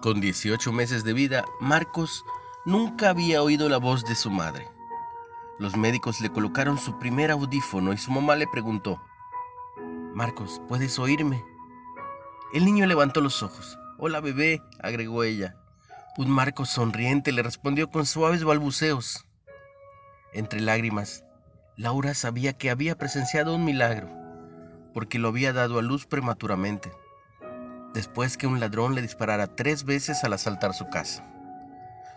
Con 18 meses de vida, Marcos nunca había oído la voz de su madre. Los médicos le colocaron su primer audífono y su mamá le preguntó, Marcos, ¿puedes oírme? El niño levantó los ojos. Hola bebé, agregó ella. Un Marcos sonriente le respondió con suaves balbuceos. Entre lágrimas, Laura sabía que había presenciado un milagro, porque lo había dado a luz prematuramente después que un ladrón le disparara tres veces al asaltar su casa.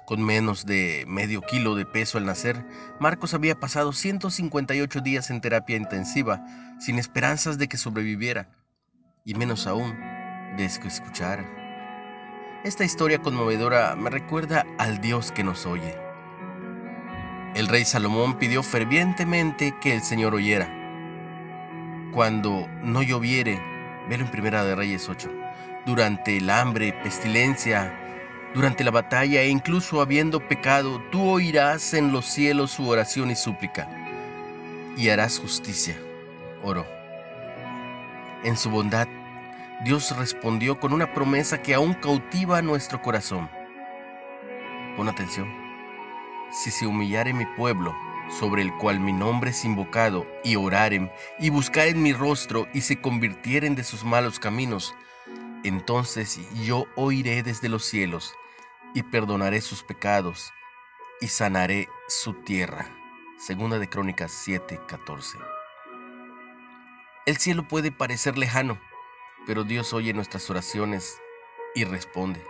Con menos de medio kilo de peso al nacer, Marcos había pasado 158 días en terapia intensiva, sin esperanzas de que sobreviviera, y menos aún de que escuchara. Esta historia conmovedora me recuerda al Dios que nos oye. El rey Salomón pidió fervientemente que el Señor oyera. Cuando no lloviere, velo en Primera de Reyes 8 durante el hambre, pestilencia, durante la batalla e incluso habiendo pecado, tú oirás en los cielos su oración y súplica, y harás justicia. Oro. En su bondad, Dios respondió con una promesa que aún cautiva nuestro corazón. Pon atención. Si se humillare mi pueblo, sobre el cual mi nombre es invocado, y oraren, y buscaren mi rostro, y se convirtieren de sus malos caminos, entonces yo oiré desde los cielos y perdonaré sus pecados y sanaré su tierra. Segunda de Crónicas 7:14. El cielo puede parecer lejano, pero Dios oye nuestras oraciones y responde.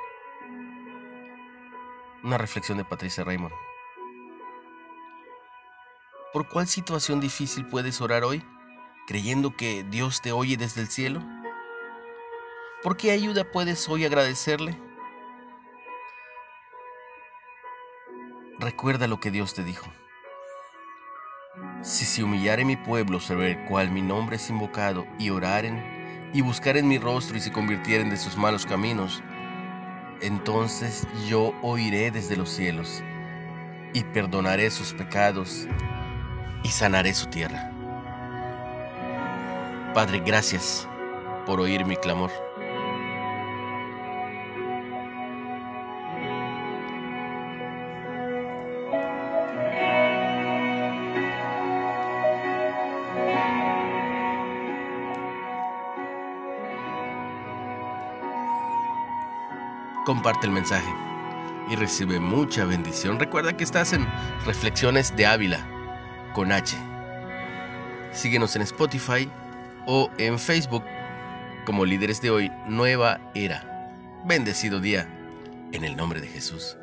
Una reflexión de Patricia Raymond. ¿Por cuál situación difícil puedes orar hoy, creyendo que Dios te oye desde el cielo? ¿Por qué ayuda puedes hoy agradecerle? Recuerda lo que Dios te dijo. Si se humillare mi pueblo sobre el cual mi nombre es invocado, y oraren, y buscaren mi rostro y se convirtieren de sus malos caminos, entonces yo oiré desde los cielos, y perdonaré sus pecados, y sanaré su tierra. Padre, gracias por oír mi clamor. Comparte el mensaje y recibe mucha bendición. Recuerda que estás en Reflexiones de Ávila con H. Síguenos en Spotify o en Facebook como líderes de hoy, Nueva Era. Bendecido día en el nombre de Jesús.